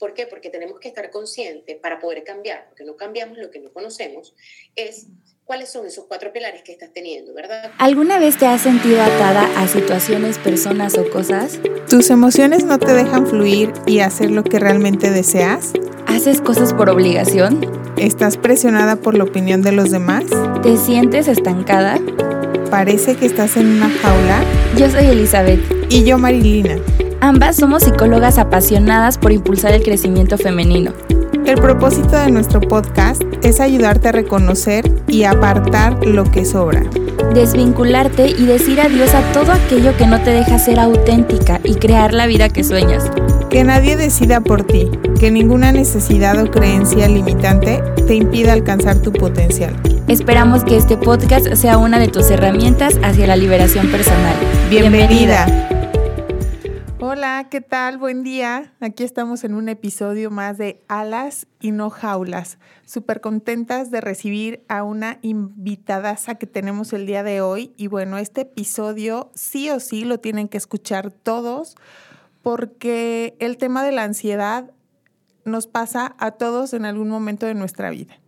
¿Por qué? Porque tenemos que estar conscientes para poder cambiar, porque no cambiamos lo que no conocemos, es cuáles son esos cuatro pilares que estás teniendo, ¿verdad? ¿Alguna vez te has sentido atada a situaciones, personas o cosas? ¿Tus emociones no te dejan fluir y hacer lo que realmente deseas? ¿Haces cosas por obligación? ¿Estás presionada por la opinión de los demás? ¿Te sientes estancada? ¿Parece que estás en una jaula? Yo soy Elizabeth. Y yo Marilina. Ambas somos psicólogas apasionadas por impulsar el crecimiento femenino. El propósito de nuestro podcast es ayudarte a reconocer y apartar lo que sobra. Desvincularte y decir adiós a todo aquello que no te deja ser auténtica y crear la vida que sueñas. Que nadie decida por ti, que ninguna necesidad o creencia limitante te impida alcanzar tu potencial. Esperamos que este podcast sea una de tus herramientas hacia la liberación personal. Bienvenida. Hola, ¿qué tal? Buen día. Aquí estamos en un episodio más de Alas y no jaulas. Súper contentas de recibir a una invitadaza que tenemos el día de hoy. Y bueno, este episodio sí o sí lo tienen que escuchar todos porque el tema de la ansiedad nos pasa a todos en algún momento de nuestra vida.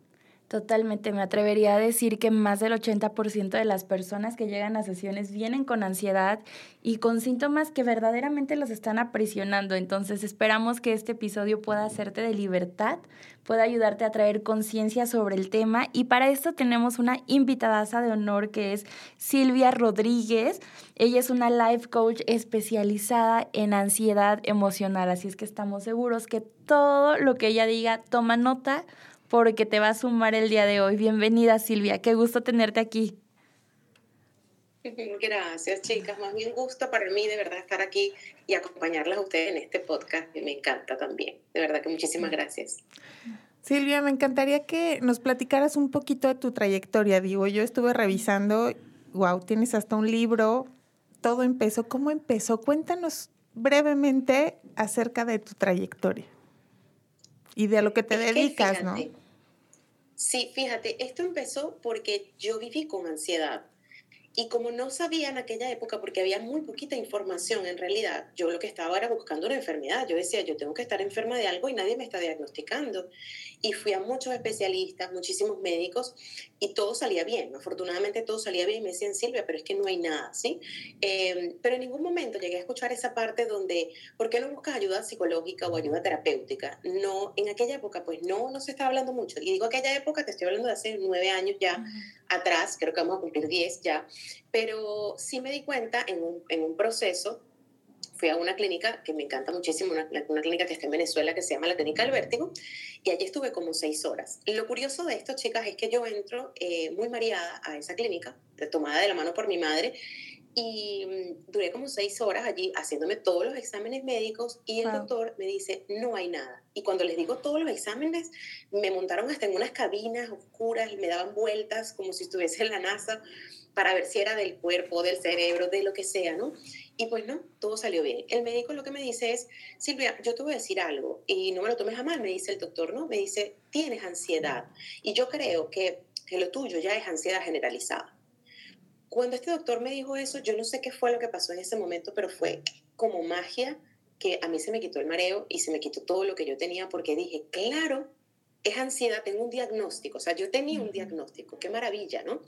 Totalmente, me atrevería a decir que más del 80% de las personas que llegan a sesiones vienen con ansiedad y con síntomas que verdaderamente los están aprisionando. Entonces esperamos que este episodio pueda hacerte de libertad, pueda ayudarte a traer conciencia sobre el tema y para esto tenemos una invitadaza de honor que es Silvia Rodríguez. Ella es una life coach especializada en ansiedad emocional, así es que estamos seguros que todo lo que ella diga toma nota porque te va a sumar el día de hoy. Bienvenida Silvia, qué gusto tenerte aquí. Gracias, chicas. Más bien gusto para mí de verdad estar aquí y acompañarlas a ustedes en este podcast que me encanta también. De verdad que muchísimas gracias. Silvia, me encantaría que nos platicaras un poquito de tu trayectoria. Digo, yo estuve revisando, wow, tienes hasta un libro, todo empezó. ¿Cómo empezó? Cuéntanos brevemente acerca de tu trayectoria y de a lo que te dedicas, ¿no? Sí, fíjate, esto empezó porque yo viví con ansiedad. Y como no sabía en aquella época, porque había muy poquita información en realidad, yo lo que estaba era buscando una enfermedad. Yo decía, yo tengo que estar enferma de algo y nadie me está diagnosticando. Y fui a muchos especialistas, muchísimos médicos, y todo salía bien. Afortunadamente todo salía bien y me decían, Silvia, pero es que no hay nada, ¿sí? Em, pero en ningún momento llegué a escuchar esa parte donde, ¿por qué no buscas ayuda psicológica o ayuda terapéutica? No, en aquella época, pues no, no se estaba hablando mucho. Y digo aquella época, te estoy hablando de hace nueve años ya atrás, creo que vamos a cumplir diez ya pero sí me di cuenta en un, en un proceso, fui a una clínica que me encanta muchísimo, una, una, clínica que está en Venezuela que se llama la Clínica del Vértigo, y allí estuve como seis horas. Lo curioso de esto, chicas, es que yo entro eh, muy mareada a esa clínica, tomada de la mano por mi madre, y mm, duré como seis horas allí haciéndome todos los exámenes médicos y el doctor me dice, no hay nada. Y cuando les digo todos los exámenes, me montaron hasta en unas cabinas oscuras, y me daban vueltas como si estuviese en la NASA para ver si era del cuerpo, del cerebro, de lo que sea, ¿no? Y pues no, todo salió bien. El médico lo que me dice es, Silvia, yo te voy a decir algo y no me lo tomes a mal, me dice el doctor, ¿no? Me dice, tienes ansiedad. Y yo creo que, que lo tuyo ya es ansiedad generalizada. Cuando este doctor me dijo eso, yo no sé qué fue lo que pasó en ese momento, pero fue como magia que a mí se me quitó el mareo y se me quitó todo lo que yo tenía porque dije, claro, es ansiedad, tengo un diagnóstico, o sea, yo tenía un diagnóstico, qué maravilla, ¿no?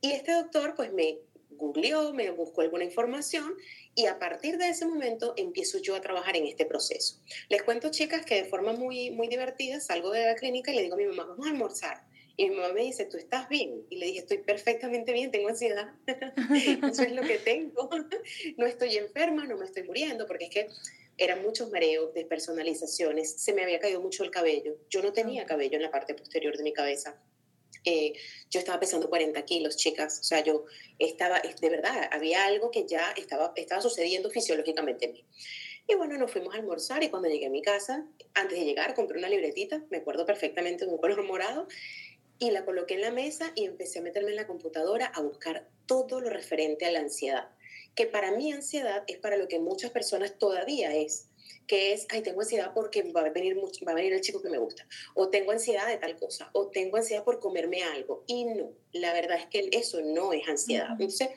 Y este doctor pues me googleó, me buscó alguna información y a partir de ese momento empiezo yo a trabajar en este proceso. Les cuento, chicas, que de forma muy, muy divertida salgo de la clínica y le digo a mi mamá, vamos a almorzar. Y mi mamá me dice, ¿tú estás bien? Y le dije, estoy perfectamente bien, tengo ansiedad. Eso es lo que tengo. No estoy enferma, no me estoy muriendo, porque es que eran muchos mareos, despersonalizaciones, se me había caído mucho el cabello. Yo no tenía cabello en la parte posterior de mi cabeza. Eh, yo estaba pesando 40 kilos, chicas. O sea, yo estaba, de verdad, había algo que ya estaba, estaba sucediendo fisiológicamente en mí. Y bueno, nos fuimos a almorzar y cuando llegué a mi casa, antes de llegar, compré una libretita, me acuerdo perfectamente de un color morado, y la coloqué en la mesa y empecé a meterme en la computadora a buscar todo lo referente a la ansiedad que para mí ansiedad es para lo que muchas personas todavía es que es, ay, tengo ansiedad porque va a, venir va a venir el chico que me gusta, o tengo ansiedad de tal cosa, o tengo ansiedad por comerme algo. Y no, la verdad es que eso no es ansiedad. Entonces,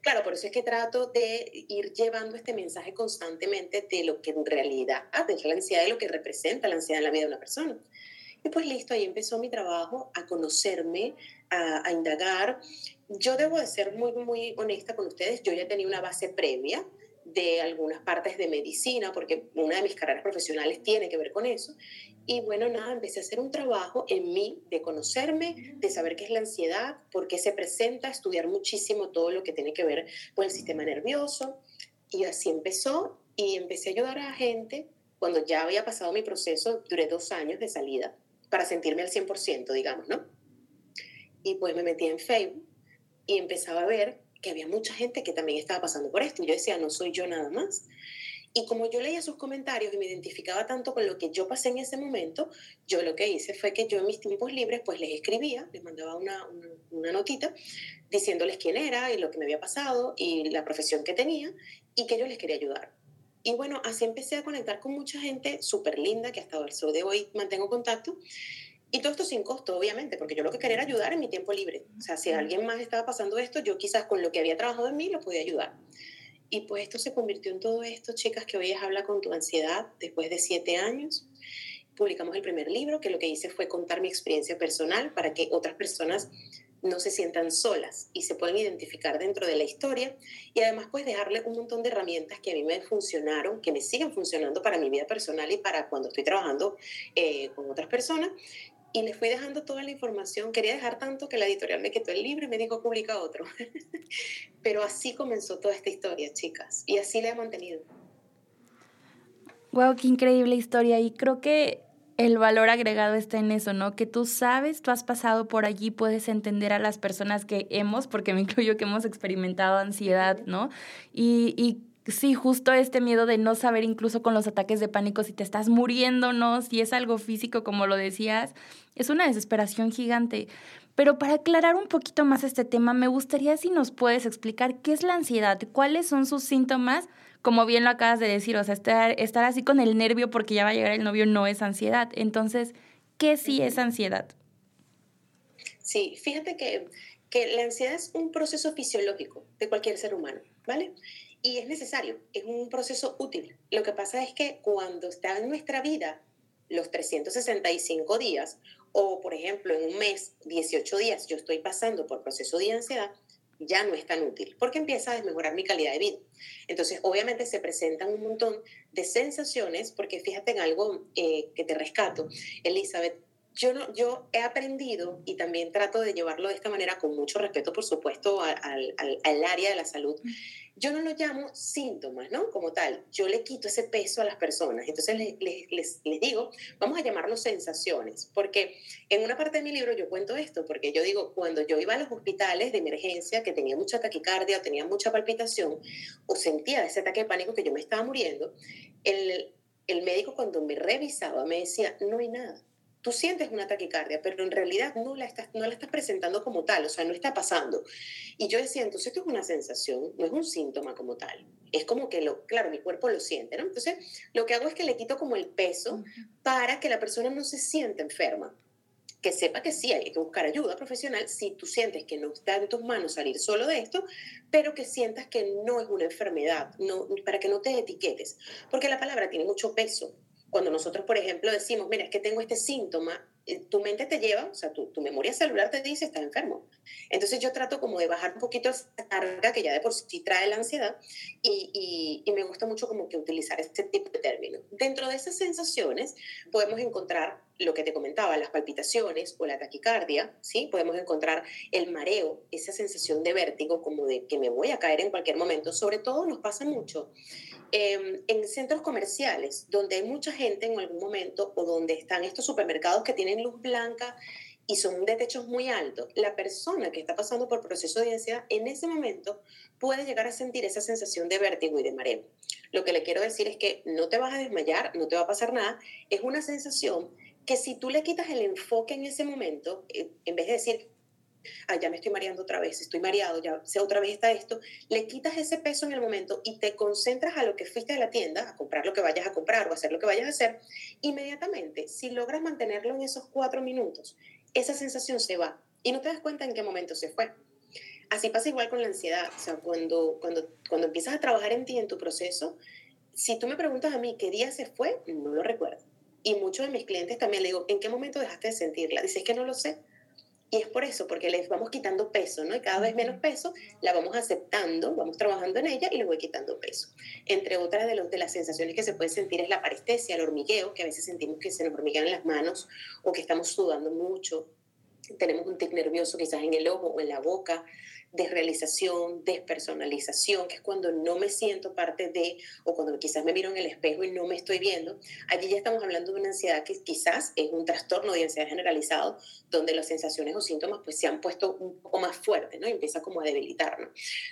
claro, por eso es que trato de ir llevando este mensaje constantemente de lo que en realidad es la ansiedad y lo que representa la ansiedad en la vida de una persona. Y pues listo, ahí empezó mi trabajo a conocerme, a, indagar. Yo debo de ser muy, muy honesta con ustedes, yo ya tenía una base previa, de algunas partes de medicina, porque una de mis carreras profesionales tiene que ver con eso. Y bueno, nada, empecé a hacer un trabajo en mí de conocerme, de saber qué es la ansiedad, por qué se presenta, estudiar muchísimo todo lo que tiene que ver con el sistema nervioso. Y así empezó y empecé a ayudar a la gente cuando ya había pasado mi proceso, duré dos años de salida para sentirme al 100%, digamos, ¿no? Y pues me metí en Facebook y empezaba a ver que había mucha gente que también estaba pasando por esto. Y yo decía, no soy yo nada más. Y como yo leía sus comentarios y me identificaba tanto con lo que yo pasé en ese momento, yo lo que hice fue que yo en mis tiempos libres pues les escribía, les mandaba una, una, notita diciéndoles quién era y lo que me había pasado y la profesión que tenía y que yo les quería ayudar. Y bueno, así empecé a conectar con mucha gente súper linda que hasta el sol de hoy mantengo contacto y todo esto sin costo, obviamente, porque yo lo que quería era ayudar en mi tiempo libre. O sea, si alguien más estaba pasando esto, yo quizás con lo que había trabajado en mí lo podía ayudar. Y pues esto se convirtió en todo esto, chicas, que hoy es Habla con tu ansiedad después de siete años. Publicamos el primer libro, que lo que hice fue contar mi experiencia personal para que otras personas no se sientan solas y se pueden identificar dentro de la historia y además pues dejarle un montón de herramientas que a mí me funcionaron, que me siguen funcionando para mi vida personal y para cuando estoy trabajando eh, con otras personas y le fui dejando toda la información. Quería dejar tanto que la editorial me quitó el libro y me dijo publica otro. Pero así comenzó toda esta historia, chicas, y así la he mantenido. Wow, qué increíble historia. Y creo que el valor agregado está en eso, ¿no? Que tú sabes, tú has pasado por allí, puedes entender a las personas que hemos, porque me incluyo que hemos experimentado ansiedad, ¿no? Y, y Sí, justo este miedo de no saber incluso con los ataques de pánico si te estás muriendo, ¿no? Si es algo físico, como lo decías, es una desesperación gigante. Pero para aclarar un poquito más este tema, me gustaría si nos puedes explicar qué es la ansiedad, cuáles son sus síntomas, como bien lo acabas de decir, o sea, estar, estar así con el nervio porque ya va a llegar el novio no es ansiedad. Entonces, ¿qué sí es ansiedad? Sí, fíjate que, que la ansiedad es un proceso fisiológico de cualquier ser humano, ¿vale? Y es necesario, es un proceso útil. Lo que pasa es que cuando está en nuestra vida los 365 días, o por ejemplo en un mes, 18 días, yo estoy pasando por proceso de ansiedad, ya no es tan útil, porque empieza a desmejorar mi calidad de vida. Entonces, obviamente se presentan un montón de sensaciones, porque fíjate en algo eh, que te rescato, Elizabeth, yo, no, yo he aprendido y también trato de llevarlo de esta manera con mucho respeto, por supuesto, al, al, al área de la salud. Yo no lo llamo síntomas, ¿no? Como tal, yo le quito ese peso a las personas. Entonces les, les, les, digo, vamos a llamarlo sensaciones, porque en una parte de mi libro yo cuento esto, porque yo digo, cuando yo iba a los hospitales de emergencia, que tenía mucha taquicardia o tenía mucha palpitación, o sentía ese ataque de pánico que yo me estaba muriendo, el, el médico cuando me revisaba me decía, no hay nada tú sientes una taquicardia, pero en realidad no la, estás, no la estás presentando como tal, o sea, no está pasando. Y yo decía, entonces esto es una sensación, no es un síntoma como tal. Es como que, lo, claro, mi cuerpo lo siente, ¿no? Entonces, lo que hago es que le quito como el peso para que la persona no se sienta enferma. Que sepa que sí hay que buscar ayuda profesional si tú sientes que no está en tus manos salir solo de esto, pero que sientas que no es una enfermedad, no, para que no te etiquetes. Porque la palabra tiene mucho peso cuando nosotros, por ejemplo, decimos, mira, es que tengo este síntoma, eh, tu mente te lleva, o sea, tu, tu, memoria celular te dice, estás enfermo. Entonces yo trato como de bajar un poquito esa carga que ya de por sí trae la ansiedad y, y, me gusta mucho como que utilizar este tipo de términos. Dentro de esas sensaciones podemos encontrar lo que te comentaba, las palpitaciones o la taquicardia, ¿sí? Podemos encontrar el mareo, esa sensación de vértigo como de que me voy a caer en cualquier momento. Sobre todo nos pasa mucho Em, en centros comerciales, donde hay mucha gente en algún momento o donde están estos supermercados que tienen luz blanca y son de techos muy altos, la persona que está pasando por proceso de ansiedad en ese momento puede llegar a sentir esa sensación de vértigo y de mareo. Lo que le quiero decir es que no te vas a desmayar, no te va a pasar nada, es una sensación que si tú le quitas el enfoque en ese momento, eh, en vez de decir ah, ya me estoy mareando otra vez, estoy mareado, ya sé, otra vez está esto, le quitas ese peso en el momento y te concentras a lo que fuiste a la tienda, a comprar lo que vayas a comprar o hacer lo que vayas a hacer, inmediatamente, si logras mantenerlo en esos cuatro minutos, esa sensación se va y no te das cuenta en qué momento se fue. Así pasa igual con la ansiedad, o sea, cuando, cuando, cuando empiezas a trabajar en ti, en tu proceso, si tú me preguntas a mí qué día se fue, no lo recuerdo. Y muchos de mis clientes también le digo, ¿en qué momento dejaste de sentirla? Dice, es que no lo sé. Y es por eso, porque les vamos quitando peso, ¿no? Y cada vez menos peso, la vamos aceptando, vamos trabajando en ella y le voy quitando peso. Entre otras de, los, de las sensaciones que se puede sentir es la parestesia, el hormigueo, que a veces sentimos que se nos hormiguean las manos o que estamos sudando mucho. Tenemos un tic nervioso quizás en el ojo o en la boca desrealización, despersonalización, que es cuando no me siento parte de, o cuando quizás me miro en el espejo y no me estoy viendo, allí ya estamos hablando de una ansiedad que quizás es un trastorno de ansiedad generalizado, donde las sensaciones o síntomas pues se han puesto un poco más fuertes, ¿no? empieza como a debilitarnos.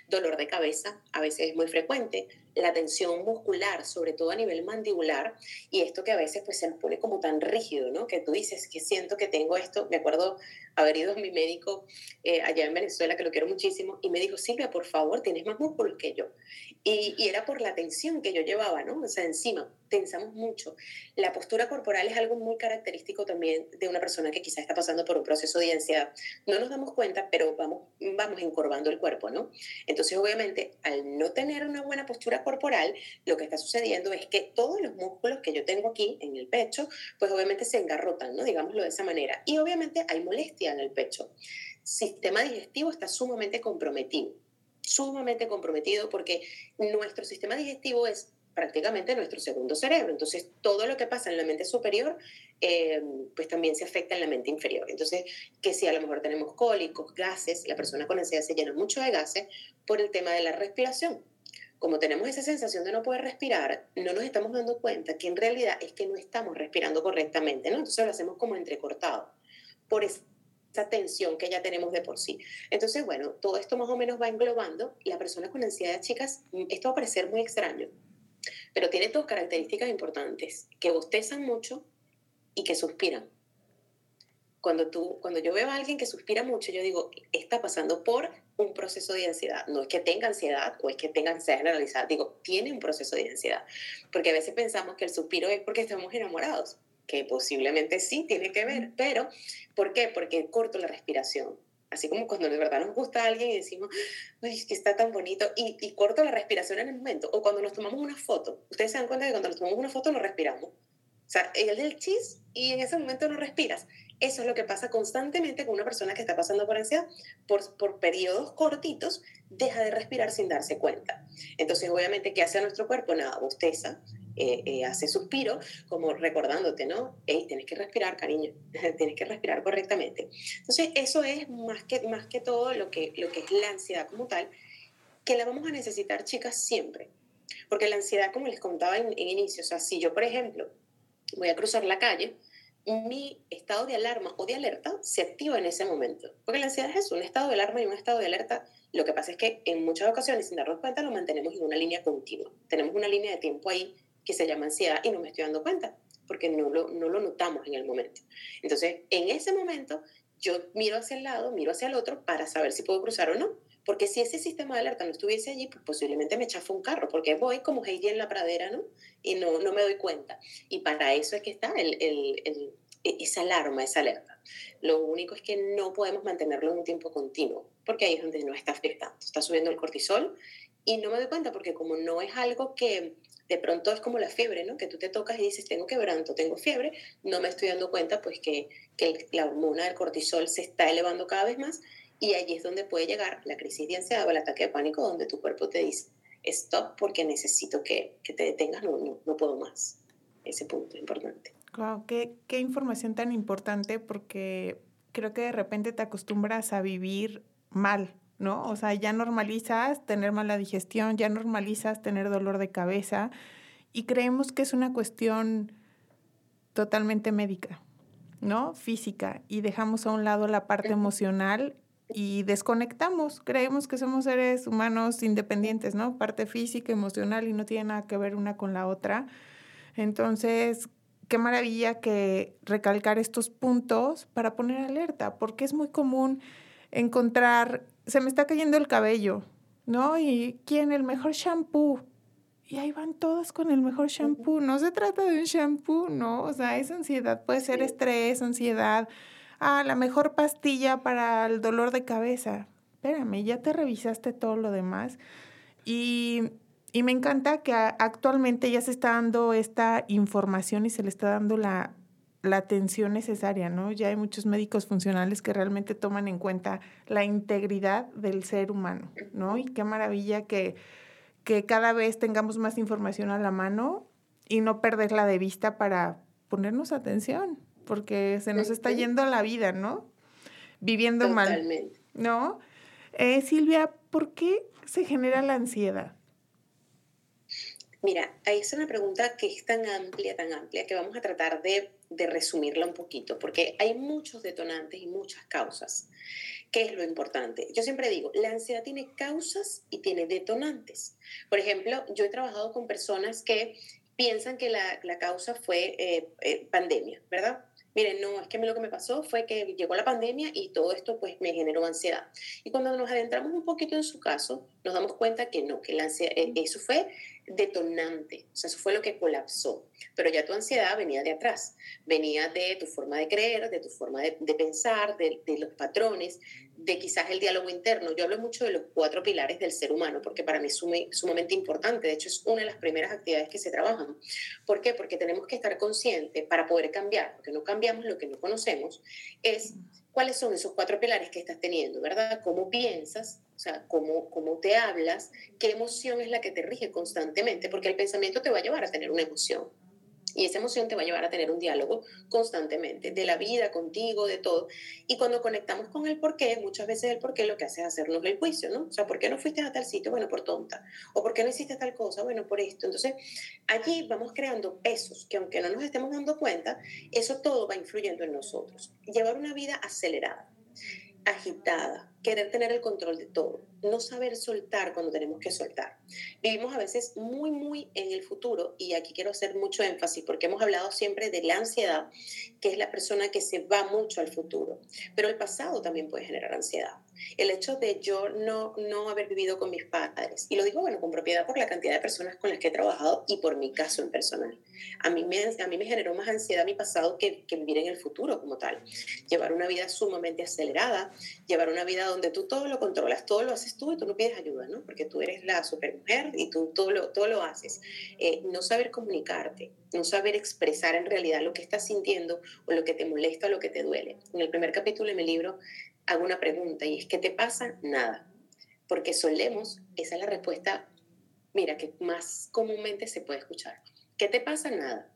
Dolor de cabeza, a veces es muy frecuente, la tensión muscular, sobre todo a nivel mandibular, y esto que a veces pues se nos pone como tan rígido, ¿no? Que tú dices que siento que tengo esto, me acuerdo haber ido a mi médico eh, allá en Venezuela, que lo quiero muchísimo, y me dijo, Silvia, por favor, tienes más músculos que yo. Y, y, era por la tensión que yo llevaba, ¿no? O sea, encima, tensamos mucho. La postura corporal es algo muy característico también de una persona que quizás está pasando por un proceso de ansiedad. No nos damos cuenta, pero vamos, vamos encorvando el cuerpo, ¿no? Entonces, obviamente, al no tener una buena postura corporal, lo que está sucediendo es que todos los músculos que yo tengo aquí en el pecho, pues obviamente se engarrotan, ¿no? Digámoslo de esa manera. Y obviamente hay molestia en el pecho. Sistema digestivo está sumamente comprometido sumamente comprometido porque nuestro sistema digestivo es prácticamente nuestro segundo cerebro. Entonces, todo lo que pasa en la mente superior, eh, pues también se afecta en la mente inferior. Entonces, que si a lo mejor tenemos cólicos, gases, la persona con ansiedad se llena mucho de gases por el tema de la respiración. Como tenemos esa sensación de no poder respirar, no nos estamos dando cuenta que en realidad es que no estamos respirando correctamente, ¿no? Entonces lo hacemos como entrecortado. Por esa tensión que ya tenemos de por sí. Entonces, bueno, todo esto más o menos va englobando. La persona con ansiedad, chicas, esto va a parecer muy extraño, pero tiene dos características importantes, que bostezan mucho y que suspiran. Cuando, tú, cuando yo veo a alguien que suspira mucho, yo digo, está pasando por un proceso de ansiedad. No es que tenga ansiedad o es que tenga ansiedad generalizada, digo, tiene un proceso de ansiedad. Porque a veces pensamos que el suspiro es porque estamos enamorados que posiblemente sí tiene que ver, pero ¿por qué? Porque corto la respiración. Así como cuando de verdad nos gusta a alguien y decimos, ay, que está tan bonito, y, y corto la respiración en el momento. O cuando nos tomamos una foto. Ustedes se dan cuenta que cuando nos tomamos una foto no respiramos. O sea, el del chis y en ese momento no respiras. Eso es lo que pasa constantemente con una persona que está pasando por ansiedad. Por, por periodos cortitos, deja de respirar sin darse cuenta. Entonces, obviamente, ¿qué hace nuestro cuerpo? Nada, bosteza, eh, eh, hace suspiro, como recordándote, ¿no? Hey, tienes que respirar, cariño, tienes que respirar correctamente. Entonces, eso es más que, más que todo lo que, lo que es la ansiedad como tal, que la vamos a necesitar, chicas, siempre. Porque la ansiedad, como les contaba en, en inicio, o sea, si yo, por ejemplo, voy a cruzar la calle, mi estado de alarma o de alerta se activa en ese momento. Porque la ansiedad es un estado de alarma y un estado de alerta. Lo que pasa es que en muchas ocasiones, sin darnos cuenta, lo mantenemos en una línea continua. Tenemos una línea de tiempo ahí que se llama ansiedad y no me estoy dando cuenta porque no lo, no lo notamos en el momento. Entonces, en ese momento, yo miro hacia el lado, miro hacia el otro para saber si puedo cruzar o no. Porque si ese sistema de alerta no estuviese allí, pues posiblemente me chafa un carro, porque voy como Heidi en la pradera, ¿no? Y no, no me doy cuenta. Y para eso es que está el, el, el, esa alarma, esa alerta. Lo único es que no podemos mantenerlo en un tiempo continuo, porque ahí es donde no está afectando. Está subiendo el cortisol y no me doy cuenta porque como no es algo que de pronto es como la fiebre, ¿no? Que tú te tocas y dices, tengo quebranto, tengo fiebre, no me estoy dando cuenta pues que, que la hormona del cortisol se está elevando cada vez más y allí es donde puede llegar la crisis de ansiedad o el ataque de pánico donde tu cuerpo te dice, stop porque necesito que, que te detengas, no, no, puedo más. Ese punto es importante. Wow, qué, qué información tan importante porque creo que de repente te acostumbras a vivir mal, ¿no? O sea, ya normalizas tener mala digestión, ya normalizas tener dolor de cabeza y creemos que es una cuestión totalmente médica, ¿no? Física y dejamos a un lado la parte emocional y desconectamos, creemos que somos seres humanos independientes, ¿no? Parte física, emocional y no tiene nada que ver una con la otra. Entonces, qué maravilla que recalcar estos puntos para poner alerta, porque es muy común encontrar, se me está cayendo el cabello, ¿no? Y quién el mejor shampoo. Y ahí van todos con el mejor shampoo. No se trata de un shampoo, ¿no? O sea, es ansiedad, puede ser estrés, ansiedad. Ah, la mejor pastilla para el dolor de cabeza. Espérame, ya te revisaste todo lo demás. Y, y me encanta que actualmente ya se está dando esta información y se le está dando la, la atención necesaria, ¿no? Ya hay muchos médicos funcionales que realmente toman en cuenta la integridad del ser humano, ¿no? Y qué maravilla que, que cada vez tengamos más información a la mano y no perderla de vista para ponernos atención, porque se nos está yendo la vida, ¿no? Viviendo Totalmente. mal. ¿No? Eh, Silvia, ¿por qué se genera la ansiedad? Mira, ahí es una pregunta que es tan amplia, tan amplia, que vamos a tratar de, de, resumirla un poquito, porque hay muchos detonantes y muchas causas. ¿Qué es lo importante? Yo siempre digo, la ansiedad tiene causas y tiene detonantes. Por ejemplo, yo he trabajado con personas que piensan que la, la causa fue eh, eh, pandemia, ¿verdad? Miren, no, es que lo que me pasó fue que llegó la pandemia y todo esto pues me generó ansiedad. Y cuando nos adentramos un poquito en su caso, nos damos cuenta que no, que la ansiedad, eh, eso fue detonante, o sea, eso fue lo que colapsó. Pero ya tu ansiedad venía de atrás, venía de tu forma de creer, de tu forma de, pensar, de, de, los patrones, de quizás el diálogo interno. Yo hablo mucho de los cuatro pilares del ser humano, porque para mí es sumamente importante. De hecho, es una de las primeras actividades que se trabajan. ¿Por qué? Porque tenemos que estar conscientes para poder cambiar, porque no cambiamos lo que no conocemos, es cuáles son esos cuatro pilares que estás teniendo, ¿verdad? ¿Cómo piensas? O sea, cómo, cómo te hablas, qué emoción es la que te rige constantemente, porque el pensamiento te va a llevar a tener una emoción. Y esa emoción te va a llevar a tener un diálogo constantemente de la vida, contigo, de todo. Y cuando conectamos con el por qué, muchas veces el por qué lo que hace es hacernos el juicio, ¿no? O sea, ¿por qué no fuiste a tal sitio? Bueno, por tonta. ¿O por qué no hiciste tal cosa? Bueno, por esto. Entonces, allí vamos creando pesos que aunque no nos estemos dando cuenta, eso todo va influyendo en nosotros. Llevar una vida acelerada agitada, querer tener el control de todo, no saber soltar cuando tenemos que soltar. Vivimos a veces muy, muy en el futuro y aquí quiero hacer mucho énfasis porque hemos hablado siempre de la ansiedad, que es la persona que se va mucho al futuro, pero el pasado también puede generar ansiedad. El hecho de yo no, no haber vivido con mis padres, y lo digo bueno con propiedad por la cantidad de personas con las que he trabajado y por mi caso en personal. A mí me, a mí me generó más ansiedad mi pasado que, que vivir en el futuro como tal. Llevar una vida sumamente acelerada, llevar una vida donde tú todo lo controlas, todo lo haces tú y tú no pides ayuda, ¿no? Porque tú eres la supermujer y tú todo lo, todo lo haces. Eh, no saber comunicarte, no saber expresar en realidad lo que estás sintiendo o lo que te molesta o lo que te duele. En el primer capítulo de mi libro hago una pregunta y es, ¿qué te pasa? Nada. Porque solemos, esa es la respuesta, mira, que más comúnmente se puede escuchar. ¿Qué te pasa? Nada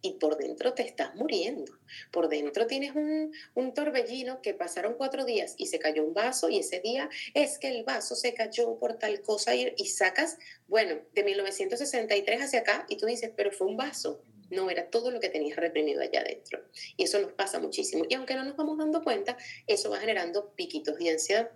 y por dentro te estás muriendo. Por dentro tienes un, un, torbellino que pasaron cuatro días y se cayó un vaso y ese día es que el vaso se cayó por tal cosa y, y sacas, bueno, de 1963 hacia acá y tú dices, pero fue un vaso. No, era todo lo que tenías reprimido allá adentro. Y eso nos pasa muchísimo. Y aunque no nos vamos dando cuenta, eso va generando piquitos de ansiedad.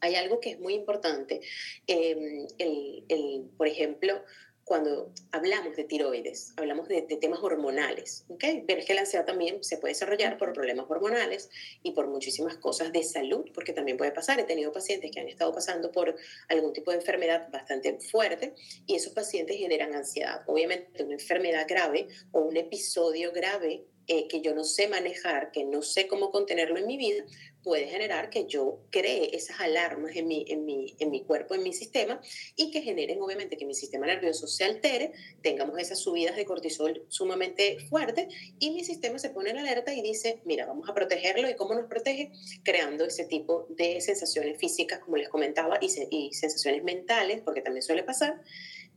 Hay algo que es muy importante. Em, el, el, por ejemplo, cuando hablamos de tiroides, hablamos de, temas hormonales, ¿ok? Pero es que la ansiedad también se puede desarrollar por problemas hormonales y por muchísimas cosas de salud, porque también puede pasar. He tenido pacientes que han estado pasando por algún tipo de enfermedad bastante fuerte y esos pacientes generan ansiedad. Obviamente una enfermedad grave o un episodio grave eh, que yo no sé manejar, que no sé cómo contenerlo en mi vida, puede generar que yo cree esas alarmas en mi, en mi, en mi cuerpo, en mi sistema, y que generen obviamente que mi sistema nervioso se altere, tengamos esas subidas de cortisol sumamente fuertes, y mi sistema se pone en alerta y dice, mira, vamos a protegerlo, ¿y cómo nos protege? Creando ese tipo de sensaciones físicas, como les comentaba, y, y sensaciones mentales, porque también suele pasar,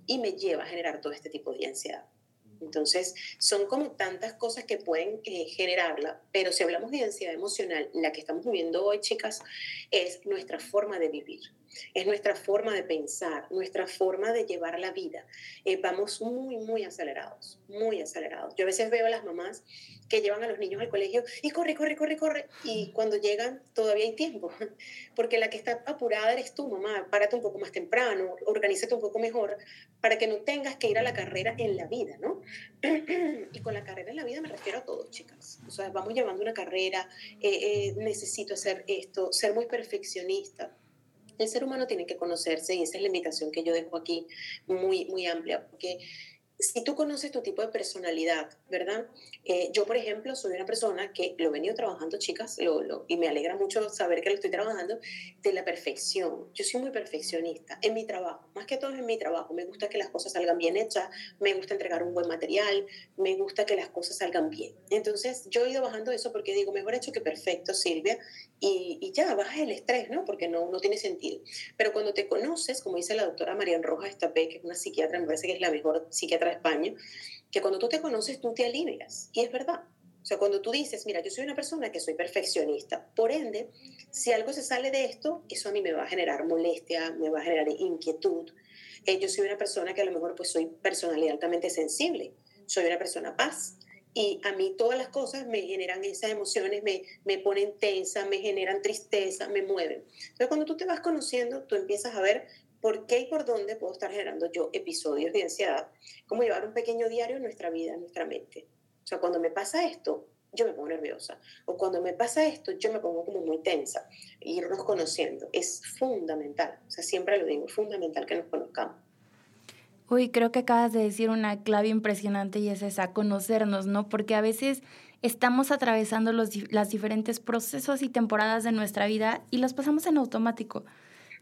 y me lleva a generar todo este tipo de ansiedad. Entonces, son como tantas cosas que pueden eh, generarla, pero si hablamos de ansiedad emocional, la que estamos viviendo hoy, chicas, es nuestra forma de vivir. Es nuestra forma de pensar, nuestra forma de llevar la vida. Eh, vamos muy, muy acelerados, muy acelerados. Yo a veces veo a las mamás que llevan a los niños al colegio y corre, corre, corre, corre. Y cuando llegan todavía hay tiempo, porque la que está apurada eres tú, mamá. Párate un poco más temprano, organízate un poco mejor para que no tengas que ir a la carrera en la vida, ¿no? y con la carrera en la vida me refiero a todos, chicas. O sea, vamos llevando una carrera, eh, eh, necesito hacer esto, ser muy perfeccionista el ser humano tiene que conocerse y esa es la invitación que yo dejo aquí muy, muy amplia, porque si tú conoces tu tipo de personalidad, ¿verdad? Eh, yo, por ejemplo, soy una persona que lo he venido trabajando, chicas, lo, y me alegra mucho saber que lo estoy trabajando, de la perfección. Yo soy muy perfeccionista en mi trabajo, más que todo en mi trabajo. Me gusta que las cosas salgan bien hechas, me gusta entregar un buen material, me gusta que las cosas salgan bien. Entonces, yo he ido bajando eso porque digo, mejor hecho que perfecto, Silvia, y, ya, baja el estrés, ¿no? Porque no, no tiene sentido. Pero cuando te conoces, como dice la doctora Marian Rojas Estapé, que es una psiquiatra, me parece que es la mejor psiquiatra de España, que cuando tú te conoces tú te alineas. Y es verdad. O sea, cuando tú dices, mira, yo soy una persona que soy perfeccionista, por ende, si algo se sale de esto, eso a mí me va a generar molestia, me va a generar inquietud. Eh, yo soy una persona que a lo mejor pues soy personalidad altamente sensible, soy una persona paz, y a mí todas las cosas me generan esas emociones, me, me ponen tensa, me generan tristeza, me mueven. Entonces, cuando tú te vas conociendo, tú empiezas a ver por qué y por dónde puedo estar generando yo episodios de ansiedad, como llevar un pequeño diario en nuestra vida, en nuestra mente. O sea, cuando me pasa esto, yo me pongo nerviosa. O cuando me pasa esto, yo me pongo como muy tensa. Irnos conociendo es fundamental. O sea, siempre lo digo, es fundamental que nos conozcamos. Uy, creo que acabas de decir una clave impresionante y es esa, conocernos, ¿no? Porque a veces estamos atravesando los, las diferentes procesos y temporadas de nuestra vida y los pasamos en automático.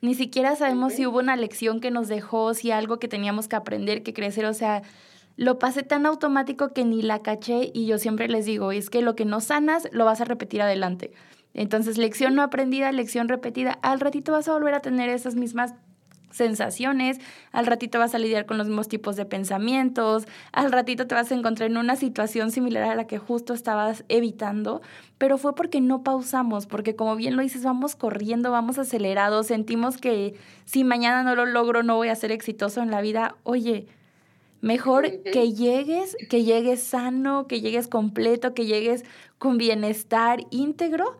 Ni siquiera sabemos si hubo una lección que nos dejó, si algo que teníamos que aprender, que crecer, o sea, lo pasé tan automático que ni la caché y yo siempre les digo, es que lo que no sanas lo vas a repetir adelante. Entonces, lección no aprendida, lección repetida, al ratito vas a volver a tener esas mismas sensaciones, al ratito vas a lidiar con los mismos tipos de pensamientos, al ratito te vas a encontrar en una situación similar a la que justo estabas evitando, pero fue porque no pausamos, porque como bien lo dices, vamos corriendo, vamos acelerados, sentimos que si mañana no lo logro no voy a ser exitoso en la vida. Oye, Mejor que llegues, que llegues sano, que llegues completo, que llegues con bienestar íntegro,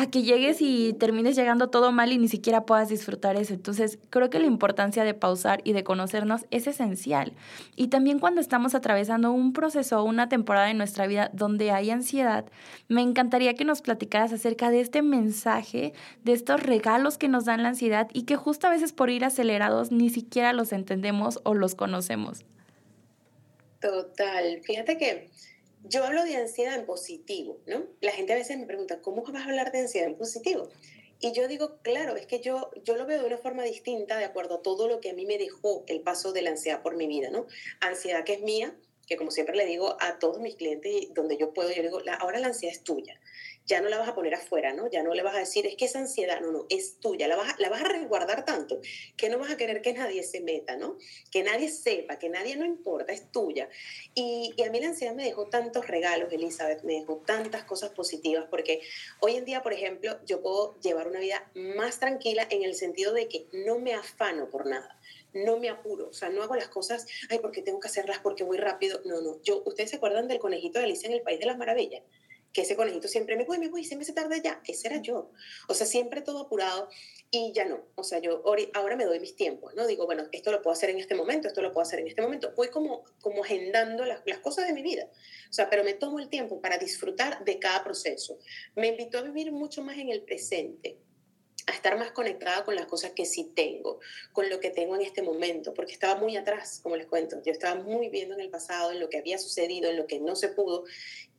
a que llegues y termines llegando todo mal y ni siquiera puedas disfrutar eso. Entonces, creo que la importancia de pausar y de conocernos es esencial. Y también cuando estamos atravesando un proceso o una temporada en nuestra vida donde hay ansiedad, me encantaría que nos platicaras acerca de este mensaje, de estos regalos que nos dan la ansiedad y que justo a veces por ir acelerados ni siquiera los entendemos o los conocemos. Total. Fíjate que yo hablo de ansiedad en positivo, ¿no? La gente a veces me pregunta, ¿cómo vas a hablar de ansiedad en positivo? Y yo digo, claro, es que yo, yo lo veo de una forma distinta de acuerdo a todo lo que a mí me dejó el paso de la ansiedad por mi vida, ¿no? Ansiedad que es mía, que como siempre le digo a todos mis clientes, donde yo puedo, yo digo, ahora la ansiedad es tuya ya no la vas a poner afuera, ¿no? Ya no le vas a decir, es que esa ansiedad, no, no, es tuya, la vas a, la vas a resguardar tanto que no vas a querer que nadie se meta, ¿no? Que nadie sepa, que nadie no importa, es tuya. Y, y a mí la ansiedad me dejó tantos regalos, Elizabeth, me dejó tantas cosas positivas, porque hoy en día, por ejemplo, yo puedo llevar una vida más tranquila en el sentido de que no me afano por nada no me apuro, o sea, no hago las cosas, ay, porque tengo que hacerlas porque voy rápido. No, no. Yo, ¿ustedes se acuerdan del conejito de Alicia en el País de las Maravillas? Que ese conejito siempre me voy, me voy, siempre se tarda ya. Ese era yo. O sea, siempre todo apurado y ya no. O sea, yo ahora me doy mis tiempos, ¿no? Digo, bueno, esto lo puedo hacer en este momento, esto lo puedo hacer en este momento. Voy como, como agendando las, las cosas de mi vida. O sea, pero me tomo el tiempo para disfrutar de cada proceso. Me invitó a vivir mucho más en el presente a estar más conectada con las cosas que sí tengo, con lo que tengo en este momento, porque estaba muy atrás, como les cuento, yo estaba muy viendo en el pasado, en lo que había sucedido, en lo que no se pudo,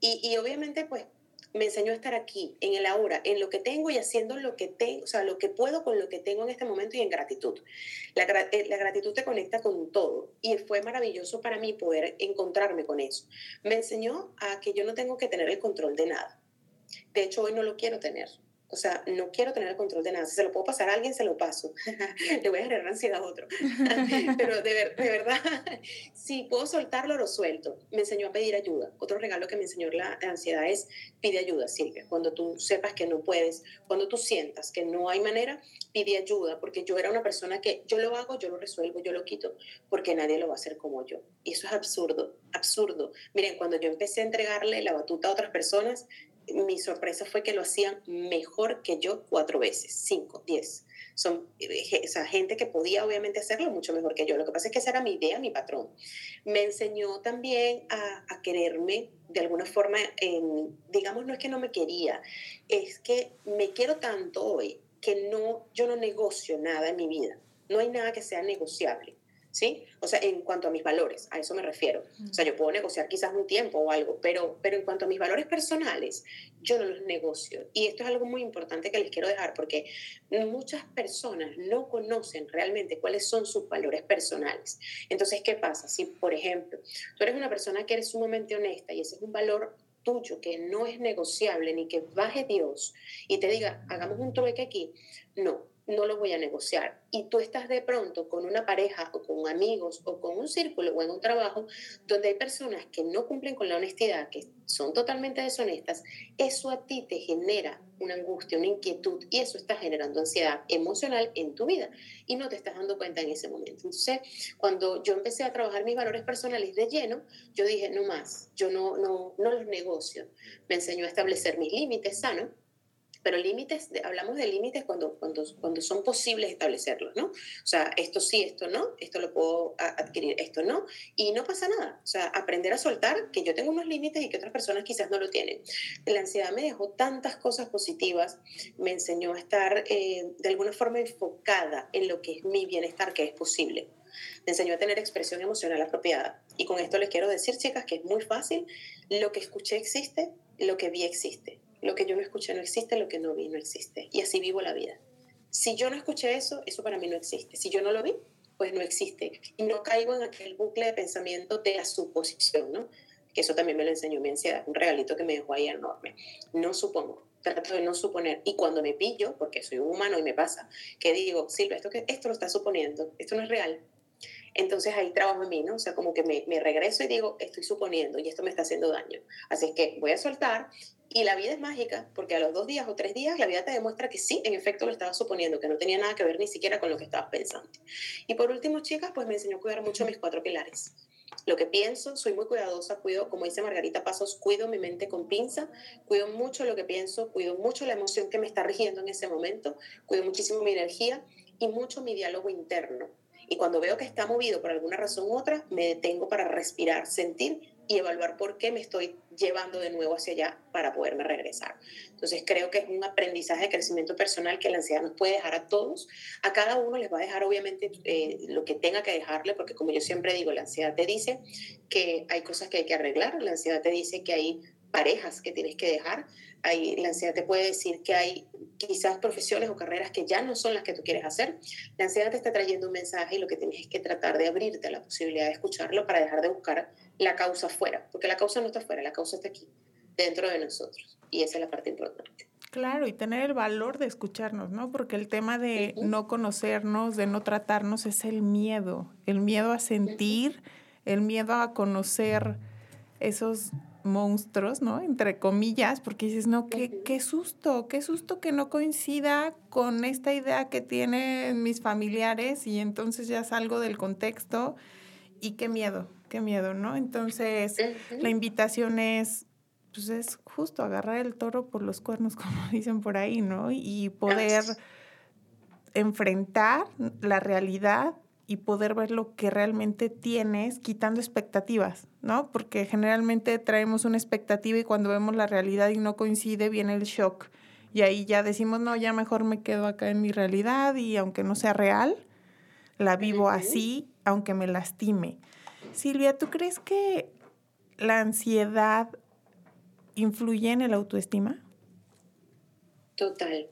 y, obviamente pues me enseñó a estar aquí, en el ahora, en lo que tengo y haciendo lo que tengo, o sea, lo que puedo con lo que tengo en este momento y en gratitud. La, eh, la, gratitud te conecta con todo y fue maravilloso para mí poder encontrarme con eso. Me enseñó a que yo no tengo que tener el control de nada. De hecho, hoy no lo quiero tener. O sea, no quiero tener el control de nada. Si se lo puedo pasar a alguien, se lo paso. Le voy a generar ansiedad a otro. Pero de, de, verdad, si puedo soltarlo, lo suelto. Me enseñó a pedir ayuda. Otro regalo que me enseñó la ansiedad es pide ayuda, Silvia. Cuando tú sepas que no puedes, cuando tú sientas que no hay manera, pide ayuda. Porque yo era una persona que yo lo hago, yo lo resuelvo, yo lo quito, porque nadie lo va a hacer como yo. Y eso es absurdo, absurdo. Miren, cuando yo empecé a entregarle la batuta a otras personas, mi sorpresa fue que lo hacían mejor que yo cuatro veces, cinco, diez. Son eh, o gente que podía obviamente hacerlo mucho mejor que yo. Lo que pasa es que esa era mi idea, mi patrón. Me enseñó también a, quererme de alguna forma, en, digamos, no es que no me quería, es que me quiero tanto hoy que no, yo no negocio nada en mi vida. No hay nada que sea negociable. ¿Sí? O sea, en cuanto a mis valores, a eso me refiero. O sea, yo puedo negociar quizás un tiempo o algo, pero, pero en cuanto a mis valores personales, yo no los negocio. Y esto es algo muy importante que les quiero dejar porque muchas personas no conocen realmente cuáles son sus valores personales. Entonces, ¿qué pasa? Si, por ejemplo, tú eres una persona que eres sumamente honesta y ese es un valor tuyo que no es negociable ni que baje Dios y te diga, hagamos un trueque aquí, no, no lo voy a negociar. Y tú estás de pronto con una pareja o con amigos o con un círculo o en un trabajo donde hay personas que no cumplen con la honestidad, que son totalmente deshonestas, eso a ti te genera una angustia, una inquietud y eso está generando ansiedad emocional en tu vida y no te estás dando cuenta en ese momento. Entonces, cuando yo empecé a trabajar mis valores personales de lleno, yo dije, no más, yo no, no, no los negocio. Me enseñó a establecer mis límites sanos pero límites, hablamos de límites cuando, cuando, cuando son posibles establecerlos, ¿no? O sea, esto sí, esto no, esto lo puedo adquirir, esto no, y no pasa nada. O sea, aprender a soltar que yo tengo unos límites y que otras personas quizás no lo tienen. La ansiedad me dejó tantas cosas positivas, me enseñó a estar eh, de alguna forma enfocada en lo que es mi bienestar, que es posible. Me enseñó a tener expresión emocional apropiada. Y con esto les quiero decir, chicas, que es muy fácil. Lo que escuché existe, lo que vi existe. Lo que yo no escuché no existe, lo que no vi no existe. Y así vivo la vida. Si yo no escuché eso, eso para mí no existe. Si yo no lo vi, pues no existe. Y no caigo en aquel bucle de pensamiento de la suposición, ¿no? Que eso también me lo enseñó mi ansiedad, un regalito que me dejó ahí enorme. No supongo, trato de no suponer. Y cuando me pillo, porque soy humano y me pasa, que digo, Silvia, esto, esto lo está suponiendo, esto no es real. Entonces ahí trabajo en mí, ¿no? O sea, como que me, me regreso y digo, estoy suponiendo y esto me está haciendo daño. Así es que voy a soltar y la vida es mágica, porque a los dos días o tres días la vida te demuestra que sí, en efecto lo estabas suponiendo, que no tenía nada que ver ni siquiera con lo que estabas pensando. Y por último, chicas, pues me enseñó a cuidar mucho mis cuatro pilares. Lo que pienso, soy muy cuidadosa, cuido, como dice Margarita Pasos, cuido mi mente con pinza, cuido mucho lo que pienso, cuido mucho la emoción que me está rigiendo en ese momento, cuido muchísimo mi energía y mucho mi diálogo interno. Y cuando veo que está movido por alguna razón u otra, me detengo para respirar, sentir y evaluar por qué me estoy llevando de nuevo hacia allá para poderme regresar. Entonces creo que es un aprendizaje de crecimiento personal que la ansiedad nos puede dejar a todos. A cada uno les va a dejar obviamente eh, lo que tenga que dejarle, porque como yo siempre digo, la ansiedad te dice que hay cosas que hay que arreglar, la ansiedad te dice que hay parejas que tienes que dejar, hay, la ansiedad te puede decir que hay quizás profesiones o carreras que ya no son las que tú quieres hacer. La ansiedad te está trayendo un mensaje y lo que tienes es que tratar de abrirte a la posibilidad de escucharlo para dejar de buscar la causa fuera, porque la causa no está fuera, la causa está aquí, dentro de nosotros. Y esa es la parte importante. Claro, y tener el valor de escucharnos, ¿no? Porque el tema de no conocernos, de no tratarnos, es el miedo, el miedo a sentir, el miedo a conocer esos monstruos, ¿no? Entre comillas, porque dices, no, qué, qué susto, qué susto que no coincida con esta idea que tienen mis familiares y entonces ya salgo del contexto y qué miedo, qué miedo, ¿no? Entonces, la invitación es, pues es justo agarrar el toro por los cuernos, como dicen por ahí, ¿no? Y poder enfrentar la realidad y poder ver lo que realmente tienes quitando expectativas, ¿no? Porque generalmente traemos una expectativa y cuando vemos la realidad y no coincide, viene el shock. Y ahí ya decimos, no, ya mejor me quedo acá en mi realidad y aunque no sea real, la vivo así, aunque me lastime. Silvia, ¿tú crees que la ansiedad influye en el autoestima? Total,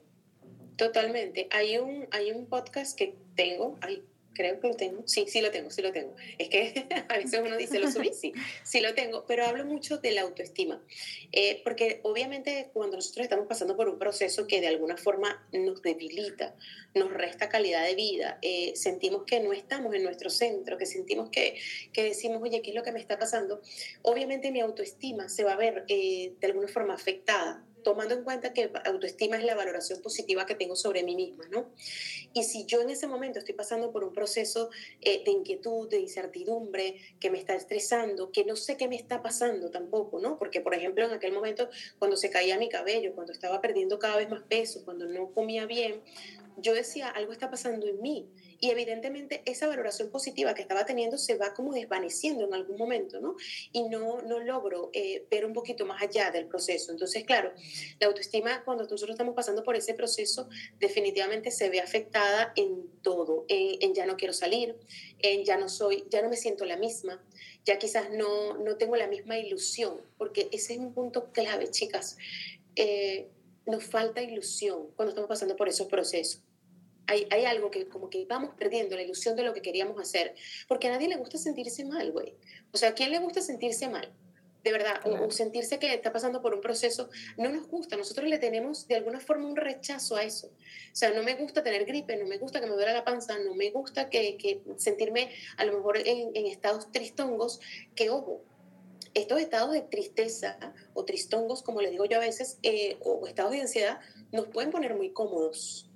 totalmente. Hay un, hay un podcast que tengo, ay, creo que lo tengo. Sí, sí lo tengo, sí lo tengo. Es que a veces uno dice, lo subí, sí, sí lo tengo, pero hablo mucho de la autoestima, eh, porque obviamente cuando nosotros estamos pasando por un proceso que de alguna forma nos debilita, nos resta calidad de vida, eh, sentimos que no estamos en nuestro centro, que sentimos que, que, decimos, oye, ¿qué es lo que me está pasando? Obviamente mi autoestima se va a ver eh, de alguna forma afectada tomando en cuenta que autoestima es la valoración positiva que tengo sobre mí misma, ¿no? Y si yo en ese momento estoy pasando por un proceso eh, de inquietud, de incertidumbre, que me está estresando, que no sé qué me está pasando tampoco, ¿no? Porque, por ejemplo, en aquel momento, cuando se caía mi cabello, cuando estaba perdiendo cada vez más peso, cuando no comía bien, yo decía, algo está pasando en mí y evidentemente esa valoración positiva que estaba teniendo se va como desvaneciendo en algún momento, ¿no? Y no, no logro eh, ver un poquito más allá del proceso. Entonces, claro, la autoestima cuando nosotros estamos pasando por ese proceso definitivamente se ve afectada en todo, en, ya no quiero salir, en ya no soy, ya no me siento la misma, ya quizás no, no tengo la misma ilusión, porque ese es un punto clave, chicas. Eh, nos falta ilusión cuando estamos pasando por esos procesos hay, algo que como que vamos perdiendo la ilusión de lo que queríamos hacer, porque a nadie le gusta sentirse mal, güey. O sea, ¿a quién le gusta sentirse mal? De verdad, o, sentirse que está pasando por un proceso, no nos gusta. Nosotros le tenemos de alguna forma un rechazo a eso. O sea, no me gusta tener gripe, no me gusta que me duela la panza, no me gusta que, que sentirme a lo mejor en, estados tristongos, que ojo, estos estados de tristeza o tristongos, como le digo yo a veces, eh, o estados de ansiedad, nos pueden poner muy cómodos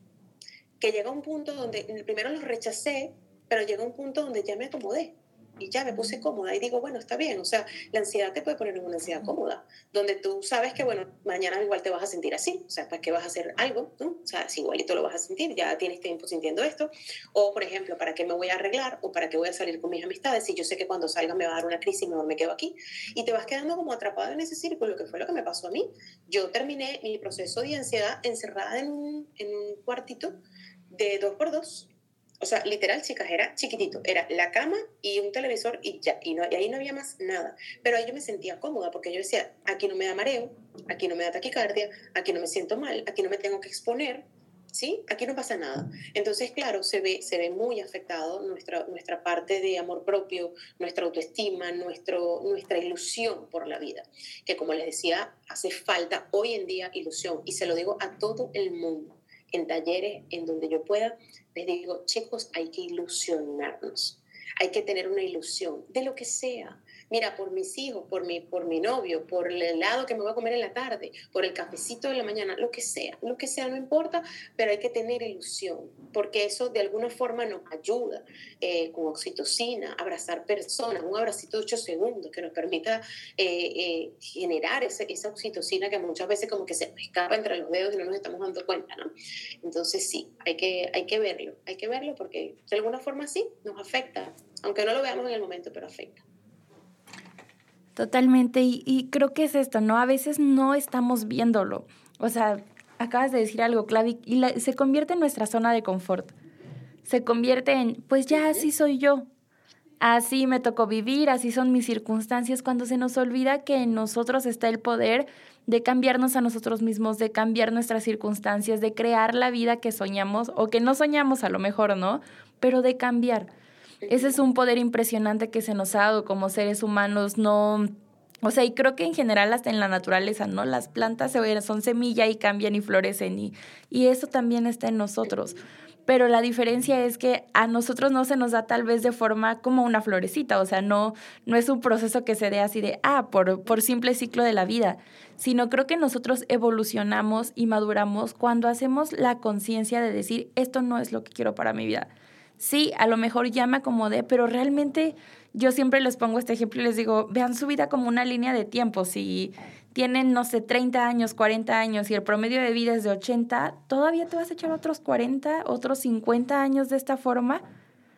que llega un punto donde primero los rechacé, pero llega un punto donde ya me acomodé y ya me puse cómoda y digo, bueno, está bien, o sea, la ansiedad te puede poner en una ansiedad cómoda, donde tú sabes que, bueno, mañana igual te vas a sentir así, o sea, ¿para qué vas a hacer algo? ¿no? O sea, si igualito lo vas a sentir, ya tienes tiempo sintiendo esto, o por ejemplo, ¿para qué me voy a arreglar? o ¿para qué voy a salir con mis amistades? Si yo sé que cuando salga me va a dar una crisis mejor me quedo aquí, y te vas quedando como atrapado en ese círculo, que fue lo que me pasó a mí. Yo terminé mi proceso de ansiedad encerrada en un, en un cuartito, de dos por dos. O sea, literal, chicas, era chiquitito. Era la cama y un televisor y ya. Y, no, y ahí no había más nada. Pero ahí yo me sentía cómoda porque yo decía, aquí no me da mareo, aquí no me da taquicardia, aquí no me siento mal, aquí no me tengo que exponer. ¿Sí? Aquí no pasa nada. Entonces, claro, se ve, se ve muy afectado nuestra, nuestra parte de amor propio, nuestra autoestima, nuestro, nuestra ilusión por la vida. Que como les decía, hace falta hoy en día ilusión. Y se lo digo a todo el mundo en talleres en donde yo pueda, les digo, chicos, hay que ilusionarnos, hay que tener una ilusión de lo que sea, mira, por mis hijos, por mi, por mi novio, por el helado que me voy a comer en la tarde, por el cafecito de la mañana, lo que sea, lo que sea, no importa, pero hay que tener ilusión, porque eso de alguna forma nos ayuda eh, con oxitocina, abrazar personas, un abracito de ocho segundos que nos permita eh, eh, generar ese, esa oxitocina que muchas veces como que se escapa entre los dedos y no nos estamos dando cuenta, ¿no? Entonces sí, hay que, hay que verlo, hay que verlo porque de alguna forma sí nos afecta, aunque no lo veamos en el momento, pero afecta. Totalmente, y, creo que es esto, ¿no? A veces no estamos viéndolo. O sea, acabas de decir algo, Clavi, y se convierte en nuestra zona de confort. Se convierte en, pues ya así soy yo. Así me tocó vivir, así son mis circunstancias, cuando se nos olvida que en nosotros está el poder de cambiarnos a nosotros mismos, de cambiar nuestras circunstancias, de crear la vida que soñamos o que no soñamos a lo mejor, ¿no? Pero de cambiar. Ese es un poder impresionante que se nos ha dado como seres humanos, no... O sea, y creo que en general hasta en la naturaleza, ¿no? Las plantas son semilla y cambian y florecen y, y eso también está en nosotros. Pero la diferencia es que a nosotros no se nos da tal vez de forma como una florecita, o sea, no, no es un proceso que se dé así de, ah, por, por simple ciclo de la vida, sino creo que nosotros evolucionamos y maduramos cuando hacemos la conciencia de decir, esto no es lo que quiero para mi vida sí, a lo mejor ya me acomodé, pero realmente yo siempre les pongo este ejemplo y les digo, vean su vida como una línea de tiempo. Si tienen, no sé, 30 años, 40 años y el promedio de vida es de 80, ¿todavía te vas a echar otros 40, otros 50 años de esta forma?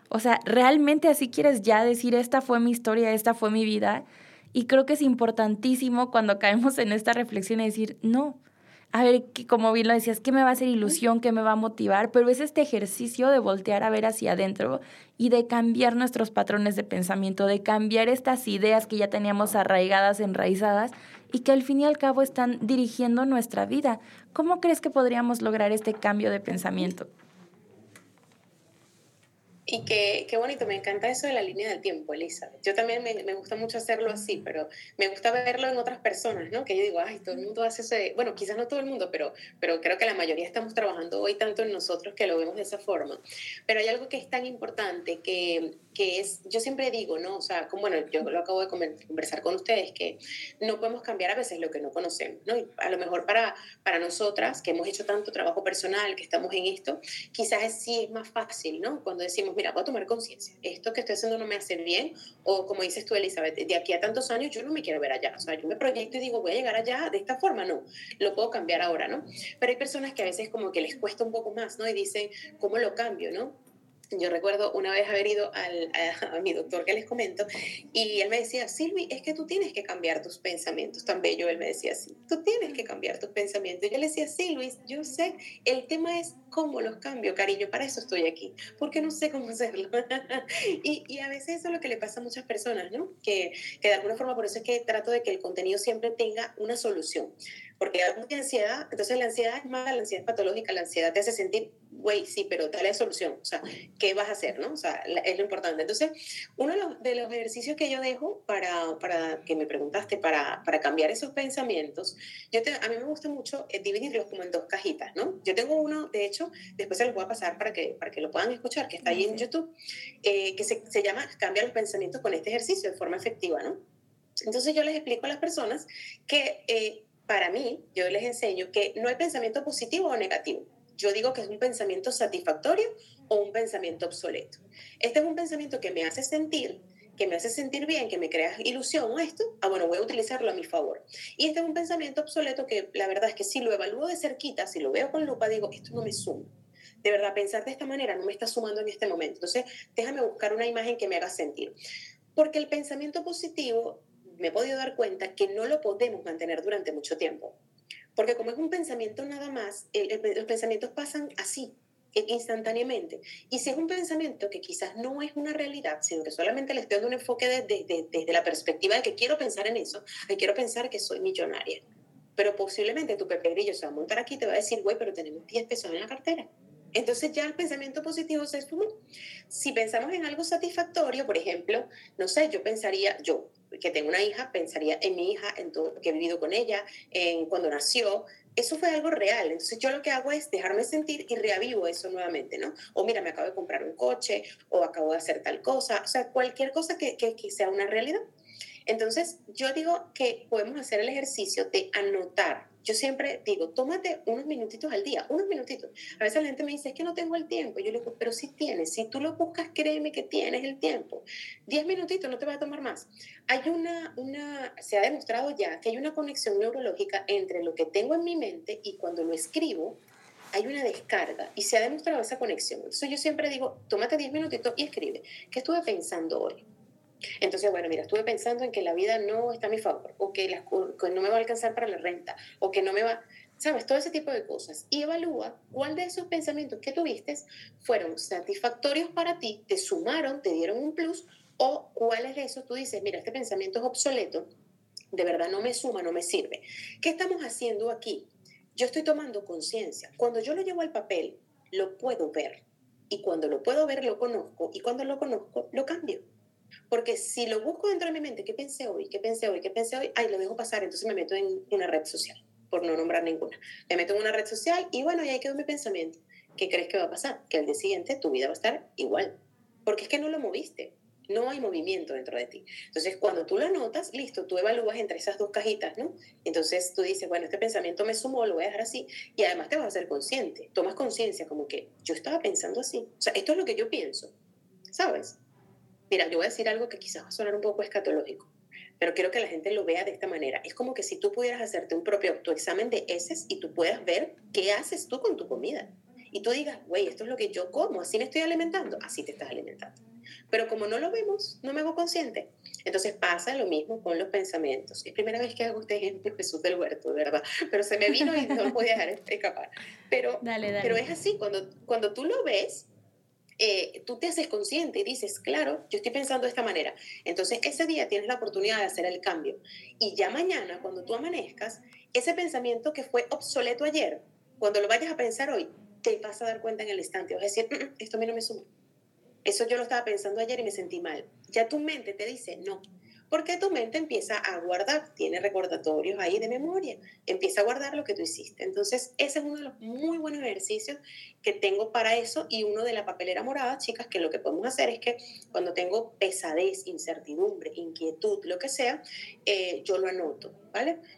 O sea, ¿realmente así quieres ya decir, esta fue mi historia, esta fue mi vida? Y creo que es importantísimo cuando caemos en esta reflexión y decir, no, a ver, como bien lo decías, ¿qué me va a hacer ilusión? ¿Qué me va a motivar? Pero es este ejercicio de voltear a ver hacia adentro y de cambiar nuestros patrones de pensamiento, de cambiar estas ideas que ya teníamos arraigadas, enraizadas y que al fin y al cabo están dirigiendo nuestra vida. ¿Cómo crees que podríamos lograr este cambio de pensamiento? Y qué, qué bonito, me encanta eso de la línea del tiempo, Elizabeth. Yo también me, me, gusta mucho hacerlo así, pero me gusta verlo en otras personas, ¿no? Que yo digo, ay, todo el mundo hace ese, bueno, quizás no todo el mundo, pero, pero creo que la mayoría estamos trabajando hoy tanto en nosotros que lo vemos de esa forma. Pero hay algo que es tan importante que, que es, yo siempre digo, ¿no? O sea, como, bueno, yo lo acabo de conversar con ustedes, que no podemos cambiar a veces lo que no conocemos, ¿no? Y a lo mejor para, para nosotras, que hemos hecho tanto trabajo personal, que estamos en esto, quizás sí es más fácil, ¿no? Cuando decimos, mira, voy a tomar conciencia, esto que estoy haciendo no me hace bien, o como dices tú, Elizabeth, de aquí a tantos años yo no me quiero ver allá, o sea, yo me proyecto y digo, voy a llegar allá de esta forma, no, lo puedo cambiar ahora, ¿no? Pero hay personas que a veces como que les cuesta un poco más, ¿no? Y dicen, ¿cómo lo cambio, ¿no? Yo recuerdo una vez haber ido al, a, mi doctor que les comento y él me decía, Silvi, es que tú tienes que cambiar tus pensamientos. Tan bello, él me decía así, tú tienes que cambiar tus pensamientos. Yo le decía, sí, Luis, yo sé, el tema es cómo los cambio, cariño, para eso estoy aquí, porque no sé cómo hacerlo. y, y, a veces eso es lo que le pasa a muchas personas, ¿no? Que, que de alguna forma, por eso es que trato de que el contenido siempre tenga una solución porque hay mucha ansiedad, entonces la ansiedad es mala, la ansiedad es patológica, la ansiedad te hace sentir, güey, sí, pero dale solución, o sea, ¿qué vas a hacer, no? O sea, es lo importante. Entonces, uno de los, de los ejercicios que yo dejo para, para, que me preguntaste, para, para cambiar esos pensamientos, yo te, a mí me gusta mucho eh, dividirlos como en dos cajitas, ¿no? Yo tengo uno, de hecho, después se los voy a pasar para que, para que lo puedan escuchar, que está ahí en YouTube, eh, que se, se llama Cambia los pensamientos con este ejercicio de forma efectiva, ¿no? Entonces yo les explico a las personas que eh, para mí, yo les enseño que no hay pensamiento positivo o negativo. Yo digo que es un pensamiento satisfactorio o un pensamiento obsoleto. Este es un pensamiento que me hace sentir, que me hace sentir bien, que me crea ilusión esto, ah, bueno, voy a utilizarlo a mi favor. Y este es un pensamiento obsoleto que la verdad es que si lo evalúo de cerquita, si lo veo con lupa, digo, esto no me suma. De verdad, pensar de esta manera no me está sumando en este momento. Entonces, déjame buscar una imagen que me haga sentir. Porque el pensamiento positivo me he podido dar cuenta que no lo podemos mantener durante mucho tiempo. Porque como es un pensamiento nada más, los pensamientos pasan así, e, instantáneamente. Y si es un pensamiento que quizás no es una realidad, sino que solamente le estoy dando un enfoque desde, desde, la perspectiva de que quiero pensar en eso, que quiero pensar que soy millonaria. Pero posiblemente tu Pepe Grillo se va a montar aquí y te va a decir, güey, pero tenemos 10 pesos en la cartera. Entonces ya el pensamiento positivo se esfumó. Si pensamos en algo satisfactorio, por ejemplo, no sé, yo pensaría, yo que tengo una hija, pensaría en mi hija, en todo lo que he vivido con ella, en cuando nació. Eso fue algo real. Entonces yo lo que hago es dejarme sentir y reavivo eso nuevamente, ¿no? O mira, me acabo de comprar un coche, o acabo de hacer tal cosa, o sea, cualquier cosa que, que, que sea una realidad. Entonces yo digo que podemos hacer el ejercicio de anotar yo siempre digo, tómate unos minutitos al día, unos minutitos. A veces la gente me dice, es que no tengo el tiempo. Yo le digo, pero sí tienes. Si tú lo buscas, créeme que tienes el tiempo. Diez minutitos, no te va a tomar más. Hay una, una, se ha demostrado ya que hay una conexión neurológica entre lo que tengo en mi mente y cuando lo escribo, hay una descarga y se ha demostrado esa conexión. Entonces yo siempre digo, tómate diez minutitos y escribe. ¿Qué estuve pensando hoy? Entonces, bueno, mira, estuve pensando en que la vida no está a mi favor, o que, no me va a alcanzar para la renta, o que no me va, ¿sabes? Todo ese tipo de cosas. Y evalúa cuál de esos pensamientos que tuviste fueron satisfactorios para ti, te sumaron, te dieron un plus, o cuáles de esos tú dices, mira, este pensamiento es obsoleto, de verdad no me suma, no me sirve. ¿Qué estamos haciendo aquí? Yo estoy tomando conciencia. Cuando yo lo llevo al papel, lo puedo ver. Y cuando lo puedo ver, lo conozco. Y cuando lo conozco, lo cambio. Porque si lo busco dentro de mi mente, ¿qué pensé hoy? ¿Qué pensé hoy? ¿Qué pensé hoy? Ay, lo dejo pasar, entonces me meto en una red social, por no nombrar ninguna. Me meto en una red social y bueno, y ahí quedó mi pensamiento. ¿Qué crees que va a pasar? Que al día siguiente tu vida va a estar igual. Porque es que no lo moviste. No hay movimiento dentro de ti. Entonces, cuando tú lo anotas, listo, tú evalúas entre esas dos cajitas, ¿no? Entonces tú dices, bueno, este pensamiento me sumó, lo voy a dejar así, y además te vas a hacer consciente, tomas conciencia como que yo estaba pensando así. O sea, esto es lo que yo pienso, ¿sabes? Mira, yo voy a decir algo que quizás va a sonar un poco escatológico, pero quiero que la gente lo vea de esta manera. Es como que si tú pudieras hacerte un propio autoexamen de heces y tú puedas ver qué haces tú con tu comida. Y tú digas, güey, esto es lo que yo como, así me estoy alimentando, así te estás alimentando. Pero como no lo vemos, no me hago consciente. Entonces pasa lo mismo con los pensamientos. Es primera vez que hago este ejemplo, Jesús del Huerto, ¿verdad? Pero se me vino y no lo podía dejar escapar. Pero, pero es así, cuando, cuando tú lo ves, eh, tú te haces consciente y dices, claro, yo estoy pensando de esta manera. Entonces ese día tienes la oportunidad de hacer el cambio. Y ya mañana, cuando tú amanezcas, ese pensamiento que fue obsoleto ayer, cuando lo vayas a pensar hoy, te vas a dar cuenta en el instante. Vas a decir, mm, mm, esto a mí no me suma. Eso yo lo estaba pensando ayer y me sentí mal. Ya tu mente te dice, no, porque tu mente empieza a guardar, tiene recordatorios ahí de memoria, empieza a guardar lo que tú hiciste. Entonces, ese es uno de los muy buenos ejercicios que tengo para eso y uno de la papelera morada, chicas, que lo que podemos hacer es que cuando tengo pesadez, incertidumbre, inquietud, lo que sea, eh, yo lo anoto,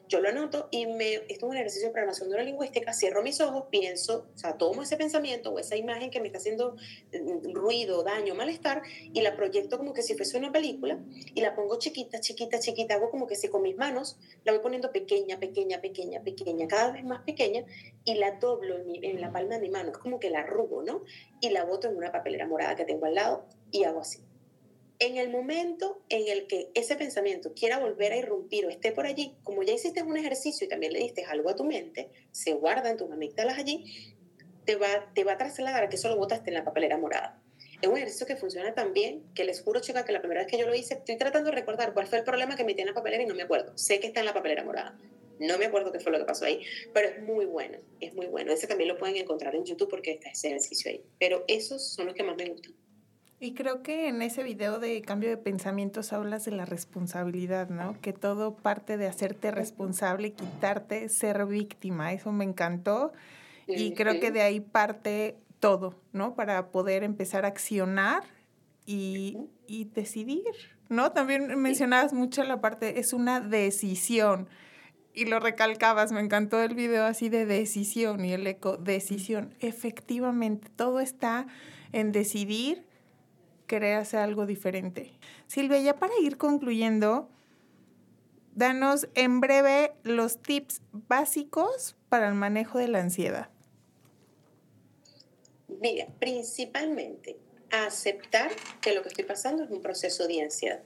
Yo lo anoto y me, esto es un ejercicio de programación neurolingüística, cierro mis ojos, pienso, o sea, tomo ese pensamiento o esa imagen que me está haciendo mm, ruido, daño, malestar y la proyecto como que si fuese una película y la pongo chiquita, chiquita, chiquita, hago como que si con mis manos la voy poniendo pequeña, pequeña, pequeña, pequeña, cada vez más pequeña y la doblo en, en la palma de mi mano, es como que la arrugo, ¿no? Y la boto en una papelera morada que tengo al lado y hago así. En el momento en el que ese pensamiento quiera volver a irrumpir o esté por allí, como ya hiciste un ejercicio y también le diste algo a tu mente, se guarda en tus amígdalas allí, te va, te va a trasladar a que solo botaste en la papelera morada. Es un ejercicio que funciona tan bien que les juro, chicas, que la primera vez que yo lo hice, estoy tratando de recordar cuál fue el problema que metí en la papelera y no me acuerdo. Sé que está en la papelera morada. No me acuerdo qué fue lo que pasó ahí, pero es muy bueno, es muy bueno. Ese también lo pueden encontrar en YouTube porque está ese ejercicio ahí. Pero esos son los que más me gustan. Y creo que en ese video de cambio de pensamientos hablas de la responsabilidad, ¿no? Que todo parte de hacerte responsable, quitarte, ser víctima. Eso me encantó. Y creo que de ahí parte todo, ¿no? Para poder empezar a accionar y, y decidir, ¿no? También mencionabas mucho la parte, es una decisión y lo recalcabas, me encantó el video así de decisión y el eco, decisión. Efectivamente, todo está en decidir crearse algo diferente. Silvia, ya para ir concluyendo, danos en breve los tips básicos para el manejo de la ansiedad. Mira, principalmente aceptar que lo que estoy pasando es un proceso de ansiedad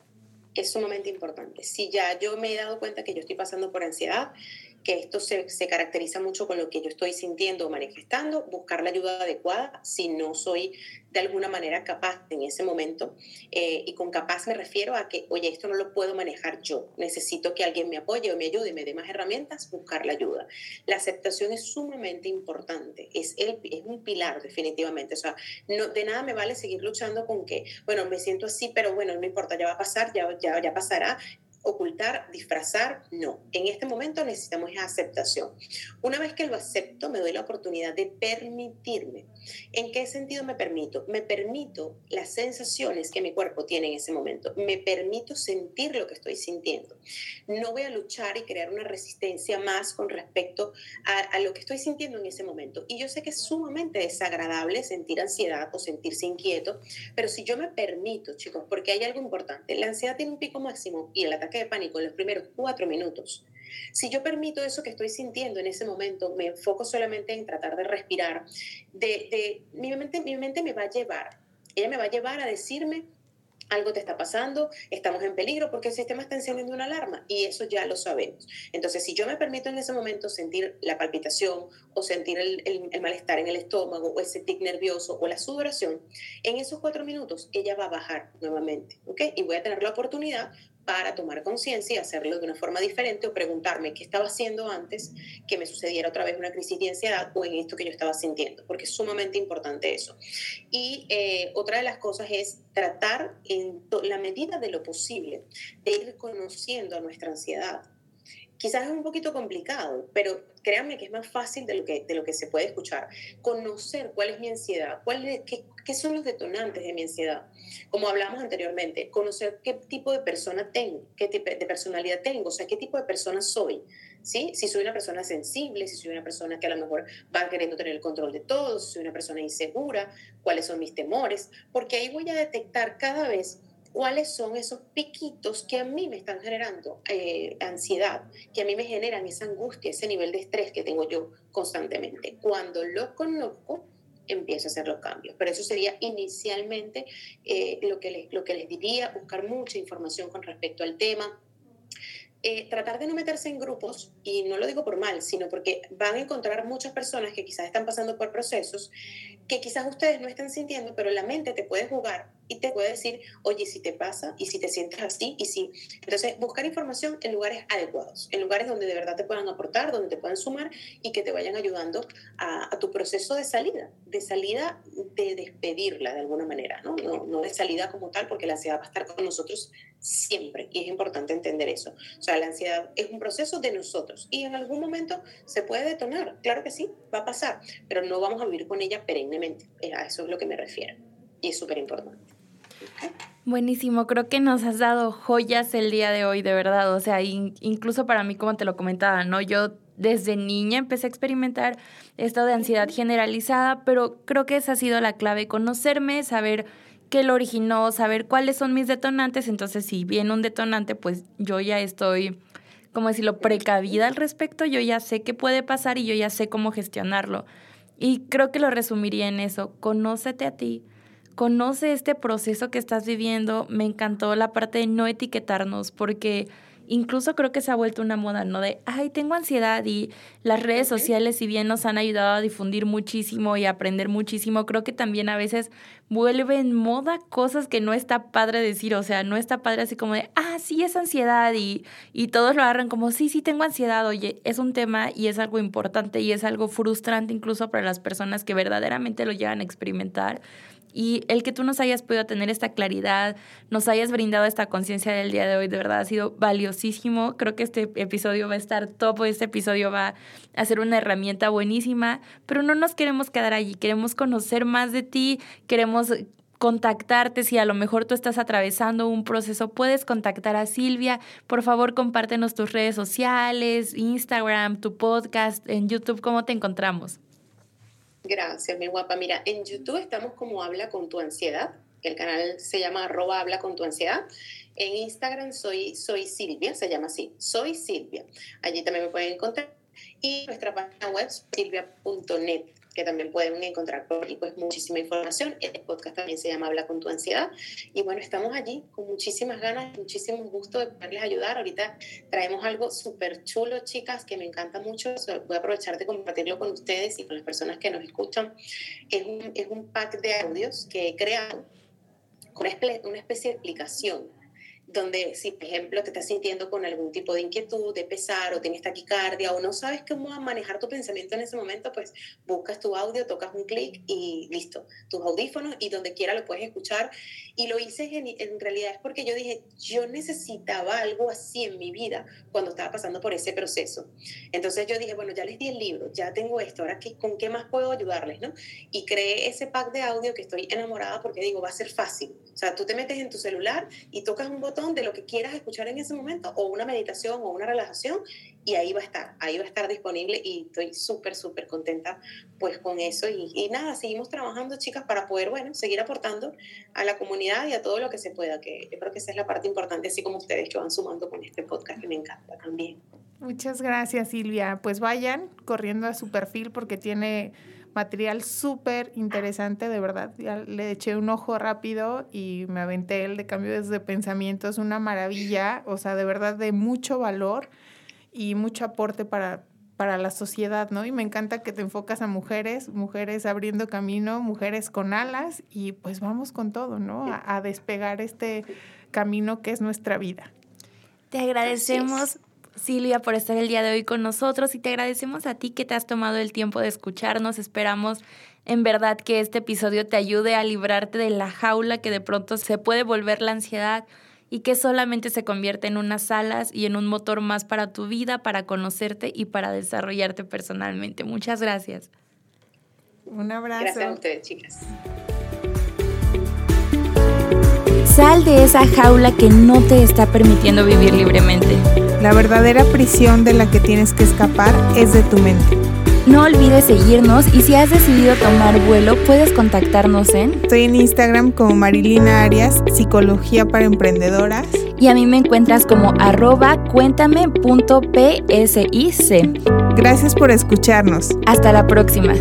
es sumamente importante. Si ya yo me he dado cuenta que yo estoy pasando por ansiedad, que esto se, se, caracteriza mucho con lo que yo estoy sintiendo o manifestando, buscar la ayuda adecuada si no soy de alguna manera capaz en ese momento. Eh, y con capaz me refiero a que, oye, esto no lo puedo manejar yo, necesito que alguien me apoye o me ayude y me dé más herramientas, buscar la ayuda. La aceptación es sumamente importante, es, el, es un pilar definitivamente. O sea, no, de nada me vale seguir luchando con que, bueno, me siento así, pero bueno, no importa, ya va a pasar, ya, ya, ya pasará ocultar, disfrazar, no. En este momento necesitamos aceptación. Una vez que lo acepto, me doy la oportunidad de permitirme. ¿En qué sentido me permito? Me permito las sensaciones que mi cuerpo tiene en ese momento. Me permito sentir lo que estoy sintiendo. No voy a luchar y crear una resistencia más con respecto a, a lo que estoy sintiendo en ese momento. Y yo sé que es sumamente desagradable sentir ansiedad o sentirse inquieto, pero si yo me permito, chicos, porque hay algo importante, la ansiedad tiene un pico máximo y el ataque de pánico en los primeros cuatro minutos, si yo permito eso que estoy sintiendo en ese momento, me enfoco solamente en tratar de respirar, de, mi, mente, mi mente me va a llevar, ella me va a llevar a decirme, algo te está pasando, estamos en peligro porque el sistema está encendiendo una alarma y eso ya lo sabemos. Entonces, si yo me permito en ese momento sentir la palpitación o sentir el, el malestar en el estómago o ese tic nervioso o la sudoración, en esos cuatro minutos ella va a bajar nuevamente, ¿ok? Y voy a tener la oportunidad para tomar conciencia y hacerlo de una forma diferente o preguntarme qué estaba haciendo antes que me sucediera otra vez una crisis de ansiedad o en esto que yo estaba sintiendo, porque es sumamente importante eso. Y eh, otra de las cosas es tratar en la medida de lo posible de ir conociendo a nuestra ansiedad. Quizás es un poquito complicado, pero créanme que es más fácil de lo que, de lo que se puede escuchar. Conocer cuál es mi ansiedad, cuál es, qué, qué son los detonantes de mi ansiedad. Como hablamos anteriormente, conocer qué tipo de persona tengo, qué tipo de personalidad tengo, o sea, qué tipo de persona soy. ¿Sí? Si soy una persona sensible, si soy una persona que a lo mejor va queriendo tener el control de todo, si soy una persona insegura, cuáles son mis temores, porque ahí voy a detectar cada vez cuáles son esos piquitos que a mí me están generando eh, ansiedad, que a mí me generan esa angustia, ese nivel de estrés que tengo yo constantemente. Cuando lo conozco, empiezo a hacer los cambios. Pero eso sería inicialmente eh, lo, que les, lo que les diría, buscar mucha información con respecto al tema, eh, tratar de no meterse en grupos, y no lo digo por mal, sino porque van a encontrar muchas personas que quizás están pasando por procesos que quizás ustedes no están sintiendo, pero la mente te puede jugar y te puede decir, oye, si te pasa y si te sientes así y si... Entonces, buscar información en lugares adecuados, en lugares donde de verdad te puedan aportar, donde te puedan sumar y que te vayan ayudando a, tu proceso de salida, de salida de despedirla de alguna manera, ¿no? ¿no? No de salida como tal, porque la ansiedad va a estar con nosotros siempre y es importante entender eso. O sea, la ansiedad es un proceso de nosotros y en algún momento se puede detonar, claro que sí, va a pasar, pero no vamos a vivir con ella perennemente, a eso es lo que me refiero y es súper importante. Buenísimo, creo que nos has dado joyas el día de hoy, de verdad. O sea, incluso para mí, como te lo comentaba, ¿no? Yo desde niña empecé a experimentar esto de ansiedad generalizada, pero creo que esa ha sido la clave, conocerme, saber qué lo originó, saber cuáles son mis detonantes. Entonces, si viene un detonante, pues yo ya estoy, como decirlo, precavida al respecto, yo ya sé qué puede pasar y yo ya sé cómo gestionarlo. Y creo que lo resumiría en eso, conócete a ti, conoce este proceso que estás viviendo. Me encantó la parte de no etiquetarnos porque incluso creo que se ha vuelto una moda, ¿no? De, ay, tengo ansiedad y las redes sociales, si bien nos han ayudado a difundir muchísimo y a aprender muchísimo, creo que también a veces vuelven moda cosas que no está padre decir, o sea, no está padre así como de, ah, sí, es ansiedad y, y todos lo agarran como, sí, sí, tengo ansiedad, oye, es un tema y es algo importante y es algo frustrante incluso para las personas que verdaderamente lo llegan a experimentar y el que tú nos hayas podido tener esta claridad, nos hayas brindado esta conciencia del día de hoy, de verdad ha sido valiosísimo. Creo que este episodio va a estar top, este episodio va a ser una herramienta buenísima, pero no nos queremos quedar allí, queremos conocer más de ti, queremos contactarte si a lo mejor tú estás atravesando un proceso, puedes contactar a Silvia. Por favor, compártenos tus redes sociales, Instagram, tu podcast, en YouTube, ¿cómo te encontramos? Gracias, mi guapa. Mira, en YouTube estamos como Habla con tu ansiedad. El canal se llama arroba Habla con tu ansiedad. En Instagram soy, soy Silvia, se llama así, soy Silvia. Allí también me pueden encontrar. Y nuestra página web, silvia.net que también pueden encontrar por ahí pues muchísima información. El podcast también se llama Habla con tu ansiedad. Y bueno, estamos allí con muchísimas ganas, muchísimo gusto de poderles ayudar. Ahorita traemos algo súper chulo, chicas, que me encanta mucho. Voy a aprovechar de compartirlo con ustedes y con las personas que nos escuchan. Es un, es un pack de audios que he creado con una especie de explicación donde si, por ejemplo, te estás sintiendo con algún tipo de inquietud, de pesar o tienes taquicardia o no sabes cómo manejar tu pensamiento en ese momento, pues buscas tu audio, tocas un clic y listo, tus audífonos y donde quiera lo puedes escuchar. Y lo hice en, en realidad es porque yo dije, yo necesitaba algo así en mi vida cuando estaba pasando por ese proceso. Entonces yo dije, bueno, ya les di el libro, ya tengo esto, ahora qué, con qué más puedo ayudarles, ¿no? Y creé ese pack de audio que estoy enamorada porque digo, va a ser fácil. O sea, tú te metes en tu celular y tocas un botón de lo que quieras escuchar en ese momento, o una meditación o una relajación, y ahí va a estar, ahí va a estar disponible y estoy súper, súper contenta pues con eso. Y, nada, seguimos trabajando, chicas, para poder, bueno, seguir aportando a la comunidad y a todo lo que se pueda, que yo creo que esa es la parte importante, así como ustedes que van sumando con este podcast, que me encanta también. Muchas gracias, Silvia. Pues vayan corriendo a su perfil porque tiene material súper interesante, de verdad. Ya le eché un ojo rápido y me aventé el de cambios de pensamiento. Una maravilla, o sea, de verdad de mucho valor y mucho aporte para, para la sociedad, ¿no? Y me encanta que te enfocas a mujeres, mujeres abriendo camino, mujeres con alas y pues vamos con todo, ¿no? A despegar este camino que es nuestra vida. Te agradecemos Silvia, por estar el día de hoy con nosotros y te agradecemos a ti que te has tomado el tiempo de escucharnos. Esperamos en verdad que este episodio te ayude a librarte de la jaula que de pronto se puede volver la ansiedad y que solamente se convierte en unas alas y en un motor más para tu vida, para conocerte y para desarrollarte personalmente. Muchas gracias. Un abrazo. Gracias a ustedes, chicas. Sal de esa jaula que no te está permitiendo vivir libremente. La verdadera prisión de la que tienes que escapar es de tu mente. No olvides seguirnos y si has decidido tomar vuelo, puedes contactarnos en... Estoy en Instagram como Marilina Arias, Psicología para Emprendedoras. Y a mí me encuentras como arroba cuéntame.psic. Gracias por escucharnos. Hasta la próxima.